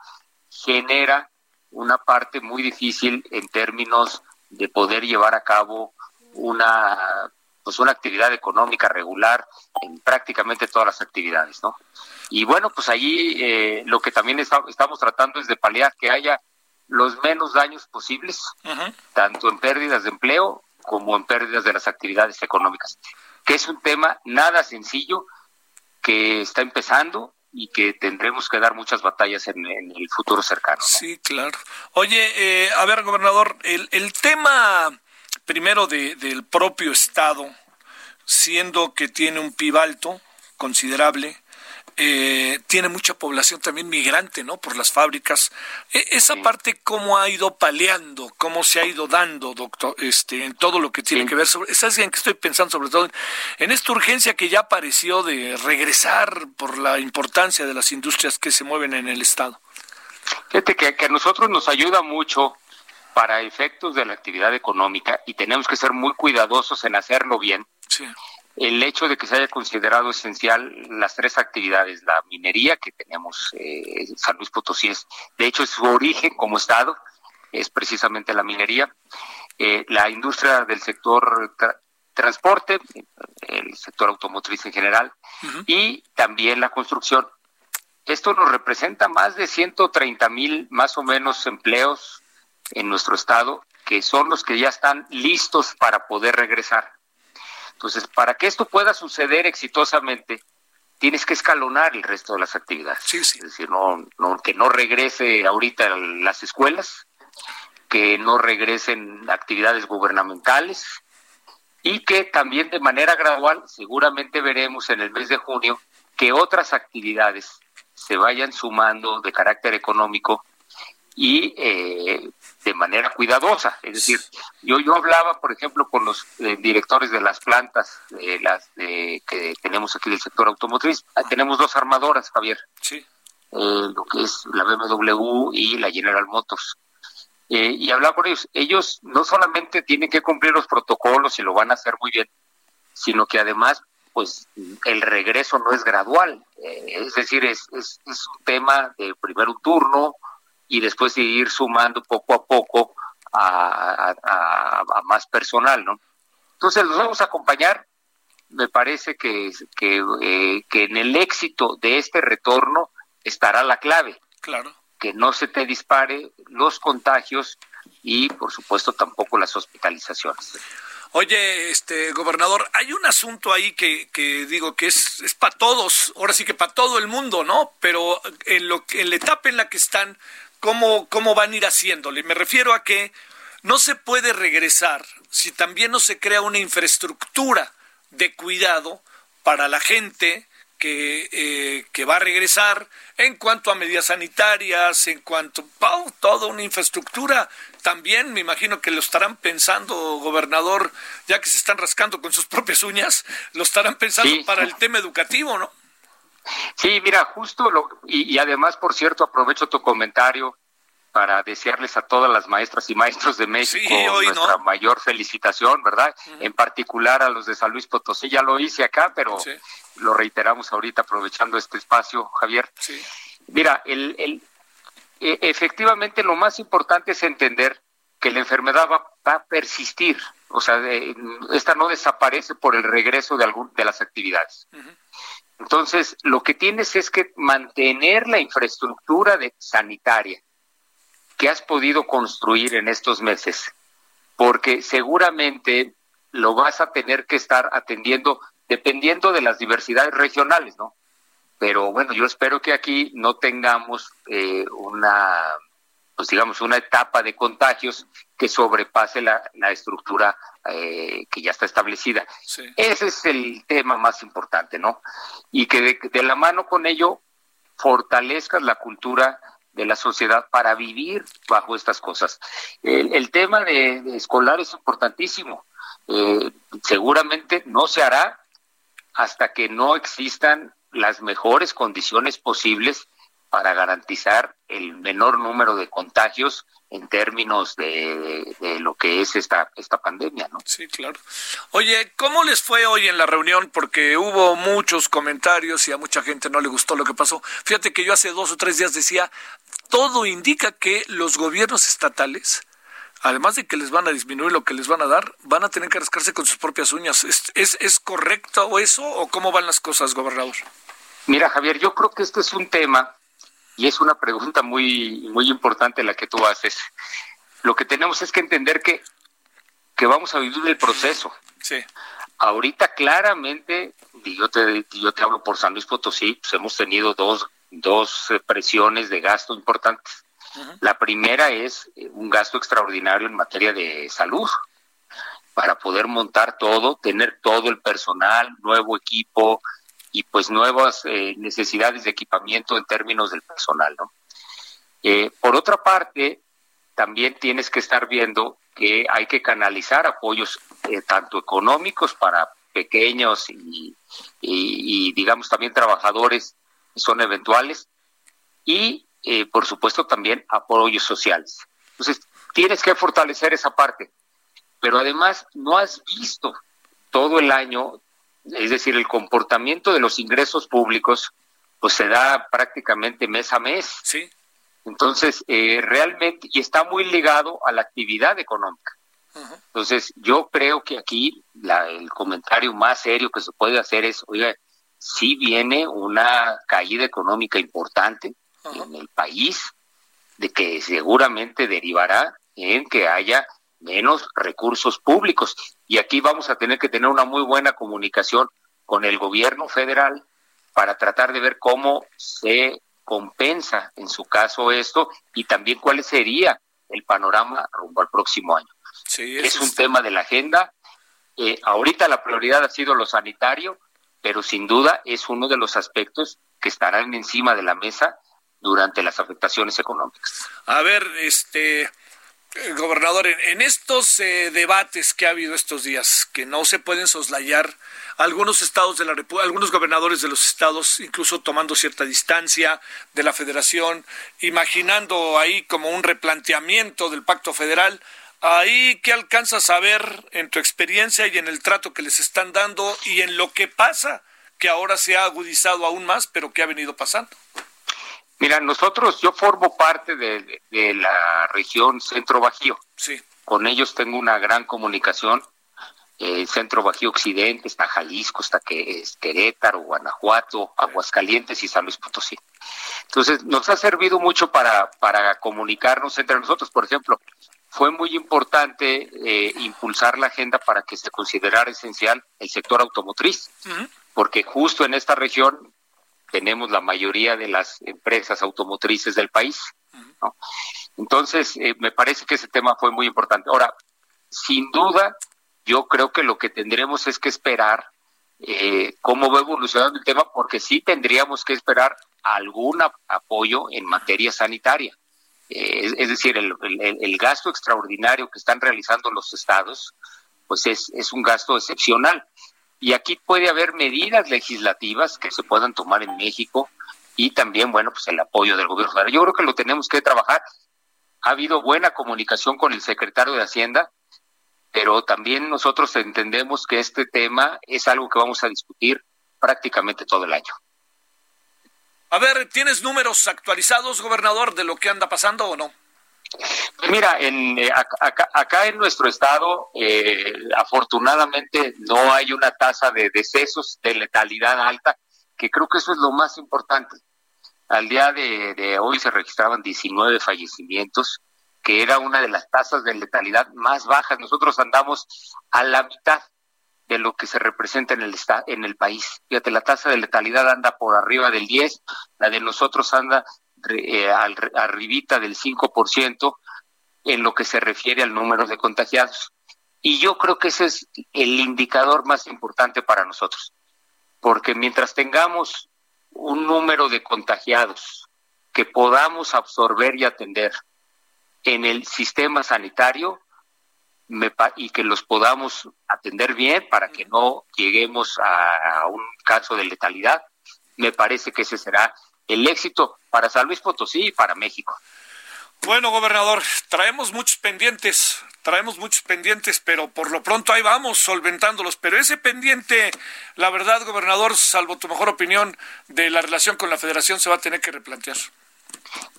genera una parte muy difícil en términos de poder llevar a cabo una pues una actividad económica regular en prácticamente todas las actividades, ¿no? Y bueno, pues allí eh, lo que también estamos tratando es de paliar que haya los menos daños posibles, tanto en pérdidas de empleo como en pérdidas de las actividades económicas, que es un tema nada sencillo, que está empezando y que tendremos que dar muchas batallas en, el futuro cercano. Sí, claro. Oye, eh, a ver, gobernador, el, el tema primero de, del propio Estado, siendo que tiene un PIB alto, considerable, eh, tiene mucha población también migrante, ¿no? Por las fábricas. E, esa parte, ¿cómo ha ido paleando? ¿Cómo se ha ido dando, doctor? Este, en todo lo que tiene que ver sobre. Esa es en que estoy pensando, sobre todo en esta urgencia que ya apareció de regresar por la importancia de las industrias que se mueven en el Estado. Fíjate que, que a nosotros nos ayuda mucho para efectos de la actividad económica y tenemos que ser muy cuidadosos en hacerlo bien. Sí el hecho de que se haya considerado esencial las tres actividades, la minería que tenemos, eh, San Luis Potosí es, de hecho, es su origen como Estado, es precisamente la minería, eh, la industria del sector transporte, el sector automotriz en general, y también la construcción. Esto nos representa más de 130 mil, más o menos, empleos en nuestro Estado, que son los que ya están listos para poder regresar. Entonces, para que esto pueda suceder exitosamente, tienes que escalonar el resto de las actividades. Es decir, no, que no regrese ahorita las escuelas, que no regresen actividades gubernamentales y que también de manera gradual, seguramente veremos en el mes de junio, que otras actividades se vayan sumando de carácter económico y eh, de manera cuidadosa. Es decir, yo yo hablaba, por ejemplo, con los eh, directores de las plantas de las que tenemos aquí del sector automotriz. Tenemos dos armadoras, Javier. Sí. Eh, lo que es la BMW y la General Motors. Eh, y hablaba con ellos. Ellos no solamente tienen que cumplir los protocolos y lo van a hacer muy bien, sino que además, pues, el regreso no es gradual. es decir, es, es, es un tema de primero un turno, y después de ir sumando poco a poco a, más personal, ¿no? Entonces los vamos a acompañar. Me parece que, que, eh, que en el éxito de este retorno estará la clave. Claro. Que no se te dispare los contagios y, por supuesto, tampoco las hospitalizaciones. Oye, este gobernador, hay un asunto ahí que, que digo que es, es para todos, ahora sí que para todo el mundo, ¿no? Pero en lo en la etapa en la que están, cómo, cómo van a ir haciéndole. Me refiero a que no se puede regresar si también no se crea una infraestructura de cuidado para la gente que, eh, que va a regresar en cuanto a medidas sanitarias, en cuanto a oh, toda una infraestructura. También me imagino que lo estarán pensando, gobernador, ya que se están rascando con sus propias uñas, lo estarán pensando para el tema educativo, ¿no? Sí, mira, justo lo, y, además, por cierto, aprovecho tu comentario para desearles a todas las maestras y maestros de México nuestra mayor felicitación, ¿verdad? En particular a los de San Luis Potosí, ya lo hice acá, pero lo reiteramos ahorita aprovechando este espacio, Javier. Mira, el, el, e, efectivamente lo más importante es entender que la enfermedad va, a persistir, o sea, esta no desaparece por el regreso de, algún, de las actividades. Entonces, lo que tienes es que mantener la infraestructura de, sanitaria, que has podido construir en estos meses, porque seguramente lo vas a tener que estar atendiendo dependiendo de las diversidades regionales, ¿no? Pero bueno, yo espero que aquí no tengamos eh, una, pues digamos, una etapa de contagios que sobrepase la, estructura eh, que ya está establecida. Ese es el tema más importante, ¿no? Y que de la mano con ello fortalezcas la cultura de la sociedad para vivir bajo estas cosas. El, tema de, escolar es importantísimo. Eh, seguramente no se hará hasta que no existan las mejores condiciones posibles para garantizar el menor número de contagios en términos de, lo que es esta, esta pandemia, ¿no? Sí, claro. Oye, ¿cómo les fue hoy en la reunión? Porque hubo muchos comentarios y a mucha gente no le gustó lo que pasó. Fíjate que yo hace dos o tres días decía, todo indica que los gobiernos estatales, además de que les van a disminuir lo que les van a dar, van a tener que rascarse con sus propias uñas. ¿Es, es, es correcto eso o cómo van las cosas, gobernador? Mira, Javier, yo creo que este es un tema y es una pregunta muy, muy importante la que tú haces. Lo que tenemos es que entender que, que vamos a vivir el proceso. Sí. Ahorita claramente, y yo te, yo te hablo por San Luis Potosí, pues hemos tenido dos, dos eh, presiones de gasto importantes. La primera es eh, un gasto extraordinario en materia de salud, para poder montar todo, tener todo el personal, nuevo equipo, y pues nuevas eh, necesidades de equipamiento en términos del personal, ¿no? Eh, por otra parte, también tienes que estar viendo que hay que canalizar apoyos eh, tanto económicos para pequeños y, digamos también trabajadores son eventuales y por supuesto también apoyos sociales. Entonces, tienes que fortalecer esa parte, pero además no has visto todo el año es decir, el comportamiento de los ingresos públicos, pues se da prácticamente mes a mes. Sí. Entonces, eh, realmente, y está muy ligado a la actividad económica. Entonces, yo creo que aquí la, el comentario más serio que se puede hacer es, oiga, si viene una caída económica importante en el país, de que seguramente derivará en que haya menos recursos públicos. Y aquí vamos a tener que tener una muy buena comunicación con el gobierno federal para tratar de ver cómo se compensa en su caso esto y también cuál sería el panorama rumbo al próximo año. es un tema de la agenda. Eh, ahorita la prioridad ha sido lo sanitario, pero sin duda es uno de los aspectos que estarán encima de la mesa durante las afectaciones económicas. A ver, este, gobernador, en, estos eh, debates que ha habido estos días, que no se pueden soslayar, algunos estados de la República, algunos gobernadores de los estados, incluso tomando cierta distancia de la federación, imaginando ahí como un replanteamiento del pacto federal, ahí qué alcanzas a ver en tu experiencia y en el trato que les están dando y en lo que pasa, que ahora se ha agudizado aún más, pero que ha venido pasando. Mira, nosotros, yo formo parte de, la región Centro Bajío. Sí. Con ellos tengo una gran comunicación. Eh, Centro Bajío Occidente, está Jalisco, está que es Querétaro, Guanajuato, Aguascalientes y San Luis Potosí. Entonces, nos ha servido mucho para, para comunicarnos entre nosotros. Por ejemplo, fue muy importante eh, impulsar la agenda para que se considerara esencial el sector automotriz, porque justo en esta región tenemos la mayoría de las empresas automotrices del país. Entonces, eh, me parece que ese tema fue muy importante. Ahora, sin duda, yo creo que lo que tendremos es que esperar eh, cómo va evolucionando el tema, porque sí tendríamos que esperar algún apoyo en materia sanitaria. Eh, es, decir, el, el, gasto extraordinario que están realizando los estados, pues es, es un gasto excepcional. Y aquí puede haber medidas legislativas que se puedan tomar en México y también, bueno, pues el apoyo del gobierno. Yo creo que lo tenemos que trabajar ha habido buena comunicación con el secretario de Hacienda, pero también nosotros entendemos que este tema es algo que vamos a discutir prácticamente todo el año. A ver, ¿tienes números actualizados, gobernador, de lo que anda pasando o no? Pues mira, en, eh, acá, en nuestro estado, eh, afortunadamente no hay una tasa de decesos de letalidad alta, que creo que eso es lo más importante. Al día de, hoy se registraban 19 fallecimientos, que era una de las tasas de letalidad más bajas. Nosotros andamos a la mitad de lo que se representa en el en el país. Fíjate, la tasa de letalidad anda por arriba del 10, la de nosotros anda eh, arribita del 5% en lo que se refiere al número de contagiados. Y yo creo que ese es el indicador más importante para nosotros, porque mientras tengamos un número de contagiados que podamos absorber y atender en el sistema sanitario y que los podamos atender bien para que no lleguemos a un caso de letalidad, me parece que ese será el éxito para San Luis Potosí y para México. Bueno, gobernador, traemos muchos pendientes, traemos muchos pendientes, pero por lo pronto ahí vamos solventándolos. Pero ese pendiente, la verdad, gobernador, salvo tu mejor opinión de la relación con la federación, se va a tener que replantear.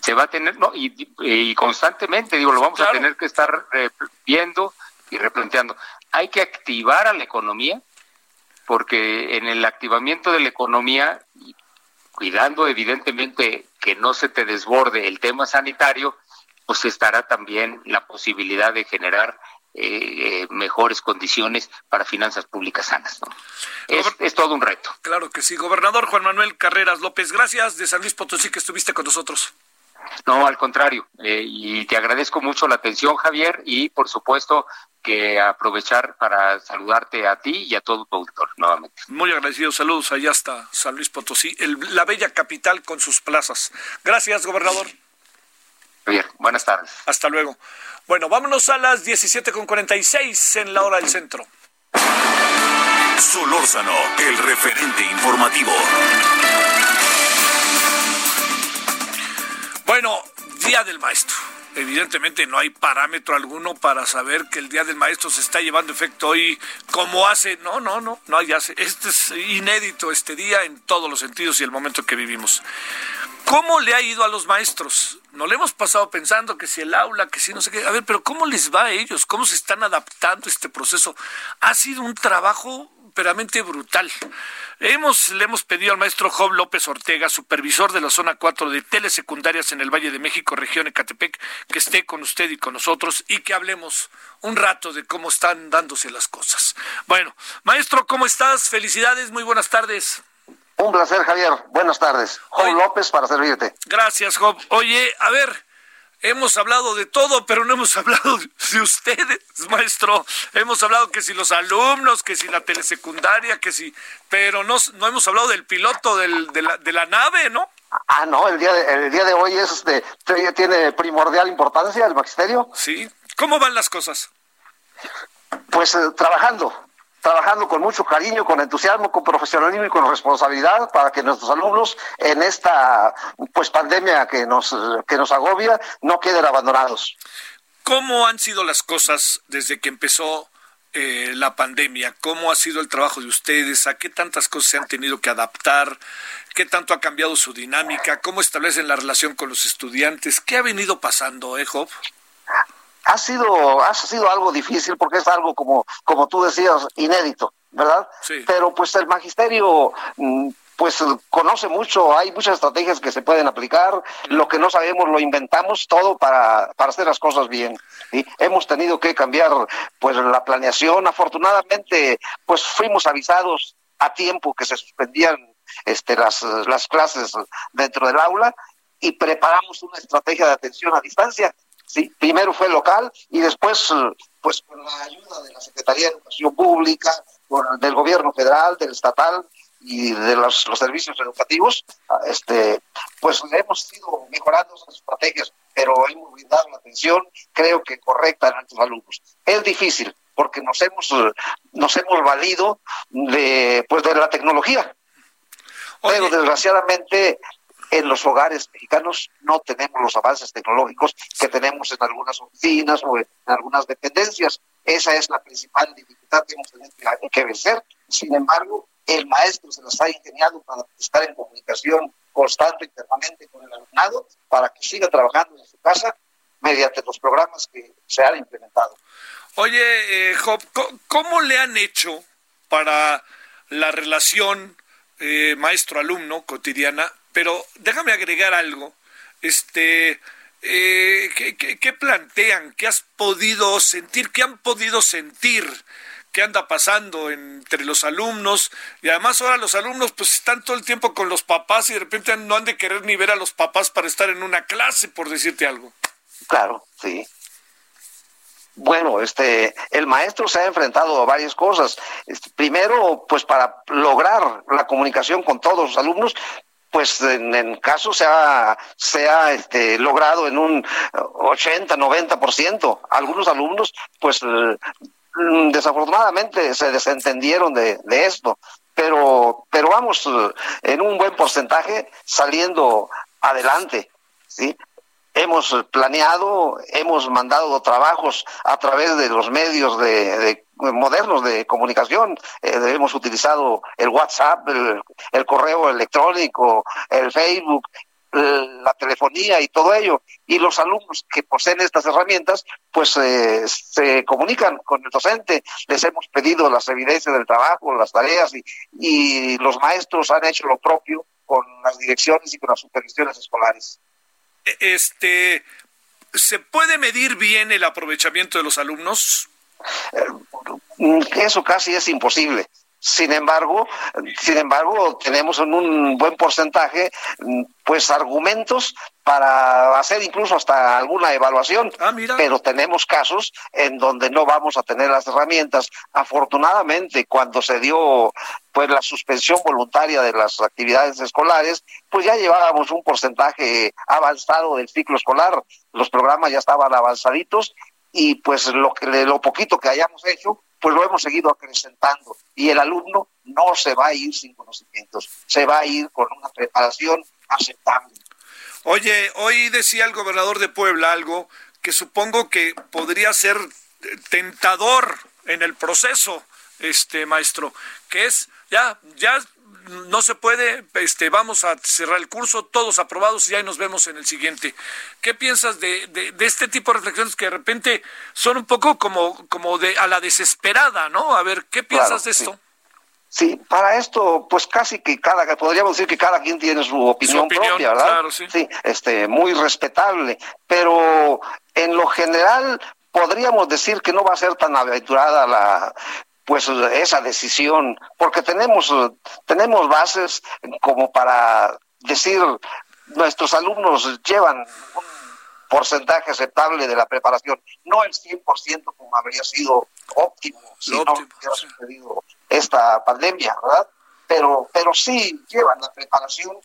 Se va a tener, no, y, constantemente, digo, lo vamos a tener que estar viendo y replanteando. Hay que activar a la economía, porque en el activamiento de la economía, cuidando evidentemente que no se te desborde el tema sanitario, pues estará también la posibilidad de generar eh, mejores condiciones para finanzas públicas sanas. Es, todo un reto. Claro que sí. Gobernador Juan Manuel Carreras López, gracias de San Luis Potosí que estuviste con nosotros. No, al contrario. Eh, y te agradezco mucho la atención, Javier, y por supuesto que aprovechar para saludarte a ti y a todo tu auditor nuevamente. Muy agradecido. Saludos allá hasta San Luis Potosí, la bella capital con sus plazas. Gracias, gobernador. Bien, buenas tardes. Hasta luego. Bueno, vámonos a las 17.46 en la hora del centro. Solórzano, el referente informativo. Bueno, Día del Maestro. Evidentemente no hay parámetro alguno para saber que el Día del Maestro se está llevando efecto hoy como hace. No, no, no, no hay hace. Este es inédito este día en todos los sentidos y el momento que vivimos. ¿Cómo le ha ido a los maestros? No le hemos pasado pensando que si el aula, que si no sé qué. A ver, pero ¿cómo les va a ellos? ¿Cómo se están adaptando a este proceso? Ha sido un trabajo verdaderamente brutal. Hemos, le hemos pedido al maestro Job López Ortega, supervisor de la zona 4 de telesecundarias en el Valle de México, región Ecatepec, que esté con usted y con nosotros y que hablemos un rato de cómo están dándose las cosas. Bueno, maestro, ¿cómo estás? Felicidades, muy buenas tardes. Un placer, Javier. Buenas tardes. Job López para servirte. Gracias, Job. Oye, a ver, hemos hablado de todo, pero no hemos [LAUGHS] hablado de ustedes, maestro. Hemos hablado que si los alumnos, que si la telesecundaria, que si... Pero no, no hemos hablado del piloto del, de, la, de la nave, ¿no? Ah, no, el día de, el día de hoy es de, tiene primordial importancia el magisterio. Sí. ¿Cómo van las cosas? Pues eh, trabajando, trabajando con mucho cariño, con entusiasmo, con profesionalismo y con responsabilidad para que nuestros alumnos en esta pues pandemia que nos que nos agobia no queden abandonados. ¿Cómo han sido las cosas desde que empezó eh, la pandemia? ¿Cómo ha sido el trabajo de ustedes? ¿A qué tantas cosas se han tenido que adaptar? ¿Qué tanto ha cambiado su dinámica? ¿Cómo establecen la relación con los estudiantes? ¿Qué ha venido pasando, eh, Job? Ha sido, ha sido algo difícil porque es algo como, como tú decías, inédito, ¿verdad? Sí. Pero pues el magisterio mm, pues conoce mucho, hay muchas estrategias que se pueden aplicar, lo que no sabemos lo inventamos todo para, para hacer las cosas bien. y Hemos tenido que cambiar pues la planeación, afortunadamente pues fuimos avisados a tiempo que se suspendían este, las, las clases dentro del aula y preparamos una estrategia de atención a distancia Sí, primero fue local y después, pues con la ayuda de la Secretaría de Educación Pública, del gobierno federal, del estatal y de los, servicios educativos, este, pues hemos ido mejorando esas estrategias, pero hemos brindado la atención, creo que correcta a nuestros alumnos. Es difícil porque nos hemos, nos hemos valido de, pues de la tecnología, pero desgraciadamente en los hogares mexicanos no tenemos los avances tecnológicos que tenemos en algunas oficinas o en algunas dependencias. Esa es la principal dificultad que hemos tenido que vencer. Sin embargo, el maestro se las ha ingeniado para estar en comunicación constante y permanente con el alumnado para que siga trabajando en su casa mediante los programas que se han implementado. Oye, eh, Job, ¿cómo le han hecho para la relación eh, maestro-alumno cotidiana? Pero déjame agregar algo. Este, eh, ¿qué, plantean? ¿Qué has podido sentir? ¿Qué han podido sentir? ¿Qué anda pasando entre los alumnos? Y además ahora los alumnos pues están todo el tiempo con los papás y de repente no han de querer ni ver a los papás para estar en una clase, por decirte algo. Claro, sí. Bueno, este, el maestro se ha enfrentado a varias cosas. Este, primero, pues para lograr la comunicación con todos los alumnos, pues en, en caso se ha, se ha este, logrado en un 80, 90%. Algunos alumnos, pues mm, desafortunadamente se desentendieron de, de esto, pero, pero vamos en un buen porcentaje saliendo adelante. ¿sí? Hemos planeado, hemos mandado trabajos a través de los medios de, modernos de comunicación. Eh, hemos utilizado el WhatsApp, el, correo electrónico, el Facebook, la telefonía y todo ello. Y los alumnos que poseen estas herramientas, pues eh, se comunican con el docente. Les hemos pedido las evidencias del trabajo, las tareas y, y los maestros han hecho lo propio con las direcciones y con las supervisiones escolares este, ¿se puede medir bien el aprovechamiento de los alumnos? Eh, eso casi es imposible. Sin embargo, sin embargo, tenemos en un buen porcentaje, pues argumentos para hacer incluso hasta alguna evaluación. Ah, Pero tenemos casos en donde no vamos a tener las herramientas. Afortunadamente, cuando se dio pues la suspensión voluntaria de las actividades escolares, pues ya llevábamos un porcentaje avanzado del ciclo escolar. Los programas ya estaban avanzaditos y pues lo que lo poquito que hayamos hecho pues lo hemos seguido acrecentando y el alumno no se va a ir sin conocimientos, se va a ir con una preparación aceptable. Oye, hoy decía el gobernador de Puebla algo que supongo que podría ser tentador en el proceso, este maestro, que es ya, ya no se puede, este, vamos a cerrar el curso, todos aprobados y ahí nos vemos en el siguiente. ¿Qué piensas de, de, este tipo de reflexiones que de repente son un poco como, como de a la desesperada, ¿no? A ver, ¿qué piensas de esto? Sí. para esto, pues casi que cada, podríamos decir que cada quien tiene su opinión, propia, ¿verdad? Claro, sí. sí, este, muy respetable, pero en lo general podríamos decir que no va a ser tan aventurada la, pues esa decisión, porque tenemos, tenemos bases como para decir, nuestros alumnos llevan un porcentaje aceptable de la preparación, no el 100% como habría sido óptimo si no hubiera sucedido esta pandemia, ¿verdad? Pero, pero sí llevan la preparación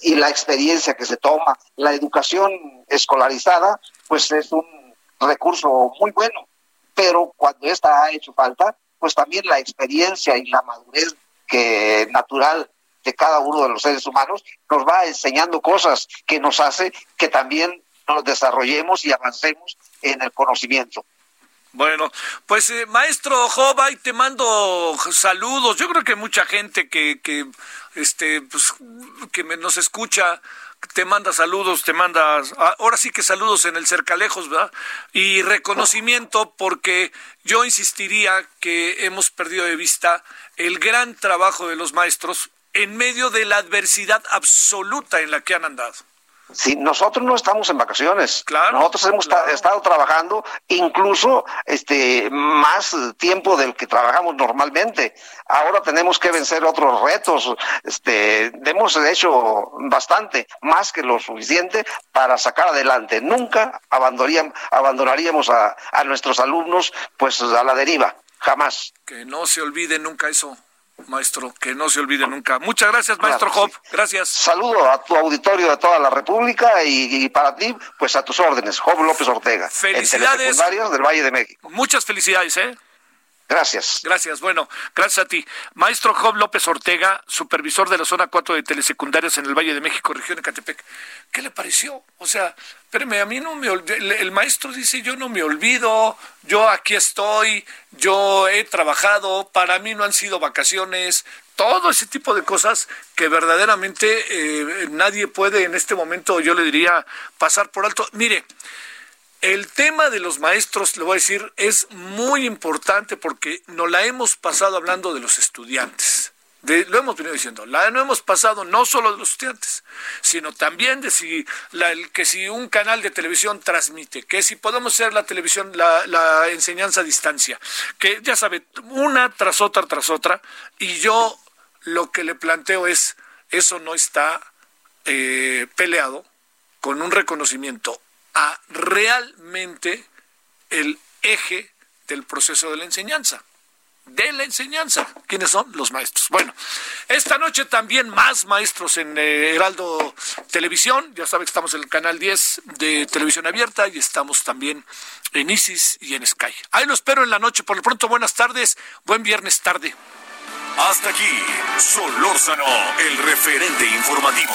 y la experiencia que se toma, la educación escolarizada, pues es un recurso muy bueno, pero cuando esta ha hecho falta, pues también la experiencia y la madurez que natural de cada uno de los seres humanos nos va enseñando cosas que nos hace que también nos desarrollemos y avancemos en el conocimiento. Bueno, pues eh, maestro Job, ahí te mando saludos. Yo creo que mucha gente que, que este, pues, que nos escucha te manda saludos, te manda, ahora sí que saludos en el cercalejos, ¿verdad? Y reconocimiento porque yo insistiría que hemos perdido de vista el gran trabajo de los maestros en medio de la adversidad absoluta en la que han andado. Sí, nosotros no estamos en vacaciones. Claro, nosotros hemos estado trabajando incluso este más tiempo del que trabajamos normalmente. Ahora tenemos que vencer otros retos. Este, hemos hecho bastante, más que lo suficiente para sacar adelante. Nunca abandonaríamos, abandonaríamos a, a nuestros alumnos pues a la deriva, jamás. Que no se olvide nunca eso maestro, que no se olvide nunca. Muchas gracias, maestro Job. Gracias. Saludo a tu auditorio de toda la República y, para ti, pues a tus órdenes, Job López Ortega. Felicidades. En del Valle de México. Muchas felicidades, ¿eh? Gracias. Gracias. Bueno, gracias a ti. Maestro Job López Ortega, supervisor de la zona 4 de telesecundarias en el Valle de México, región de Catepec. ¿Qué le pareció? O sea, espérame, a mí no me el, el maestro dice, yo no me olvido, yo aquí estoy, yo he trabajado, para mí no han sido vacaciones, todo ese tipo de cosas que verdaderamente eh, nadie puede en este momento, yo le diría, pasar por alto. Mire, el tema de los maestros, le voy a decir, es muy importante porque nos la hemos pasado hablando de los estudiantes. lo hemos venido diciendo, la no hemos pasado no solo de los estudiantes, sino también de si la, que si un canal de televisión transmite, que si podemos hacer la televisión, la, la enseñanza a distancia, que ya sabe, una tras otra tras otra, y yo lo que le planteo es, eso no está eh, peleado con un reconocimiento a realmente el eje del proceso de la enseñanza. De la enseñanza. ¿Quiénes son? Los maestros. Bueno, esta noche también más maestros en eh, Heraldo Televisión. Ya sabe que estamos en el canal 10 de Televisión Abierta y estamos también en Isis y en Sky. Ahí lo espero en la noche. Por lo pronto, buenas tardes. Buen viernes tarde. Hasta aquí, Solórzano, el referente informativo.